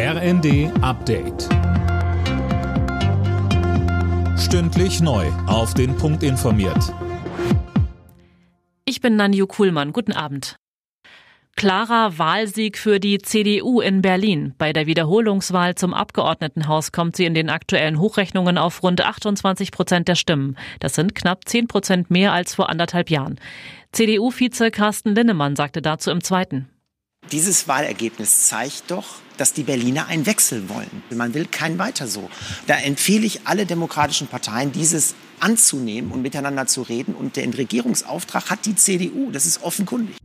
RND Update. Stündlich neu. Auf den Punkt informiert. Ich bin Nanju Kuhlmann. Guten Abend. Klarer Wahlsieg für die CDU in Berlin. Bei der Wiederholungswahl zum Abgeordnetenhaus kommt sie in den aktuellen Hochrechnungen auf rund 28 Prozent der Stimmen. Das sind knapp 10 Prozent mehr als vor anderthalb Jahren. CDU-Vize Carsten Linnemann sagte dazu im Zweiten. Dieses Wahlergebnis zeigt doch, dass die Berliner einen Wechsel wollen. Man will kein weiter so. Da empfehle ich alle demokratischen Parteien, dieses anzunehmen und miteinander zu reden. Und den Regierungsauftrag hat die CDU. Das ist offenkundig.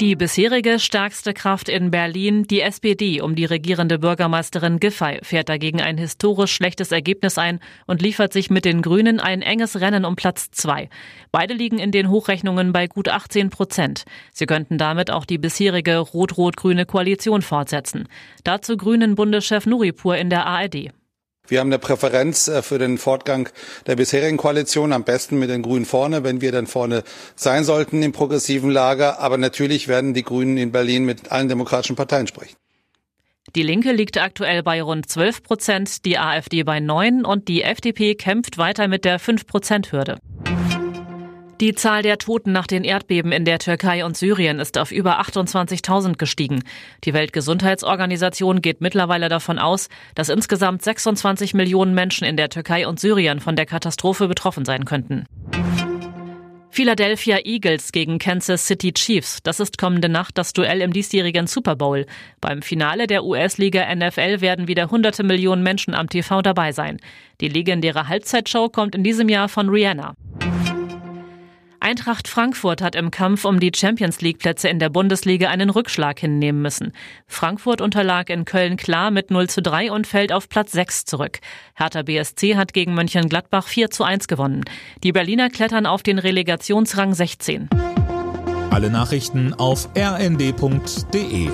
Die bisherige stärkste Kraft in Berlin, die SPD um die regierende Bürgermeisterin Giffey, fährt dagegen ein historisch schlechtes Ergebnis ein und liefert sich mit den Grünen ein enges Rennen um Platz zwei. Beide liegen in den Hochrechnungen bei gut 18 Prozent. Sie könnten damit auch die bisherige rot-rot-grüne Koalition fortsetzen. Dazu Grünen Bundeschef Nuripur in der ARD. Wir haben eine Präferenz äh, für den Fortgang der bisherigen Koalition, am besten mit den Grünen vorne, wenn wir dann vorne sein sollten im progressiven Lager. Aber natürlich werden die Grünen in Berlin mit allen demokratischen Parteien sprechen. Die Linke liegt aktuell bei rund 12 Prozent, die AfD bei 9 und die FDP kämpft weiter mit der 5-Prozent-Hürde. Die Zahl der Toten nach den Erdbeben in der Türkei und Syrien ist auf über 28.000 gestiegen. Die Weltgesundheitsorganisation geht mittlerweile davon aus, dass insgesamt 26 Millionen Menschen in der Türkei und Syrien von der Katastrophe betroffen sein könnten. Philadelphia Eagles gegen Kansas City Chiefs. Das ist kommende Nacht das Duell im diesjährigen Super Bowl. Beim Finale der US-Liga NFL werden wieder hunderte Millionen Menschen am TV dabei sein. Die legendäre Halbzeitshow kommt in diesem Jahr von Rihanna. Eintracht Frankfurt hat im Kampf um die Champions League Plätze in der Bundesliga einen Rückschlag hinnehmen müssen. Frankfurt unterlag in Köln klar mit 0 zu 3 und fällt auf Platz 6 zurück. Hertha BSC hat gegen Mönchengladbach 4 zu 1 gewonnen. Die Berliner klettern auf den Relegationsrang 16. Alle Nachrichten auf rnd.de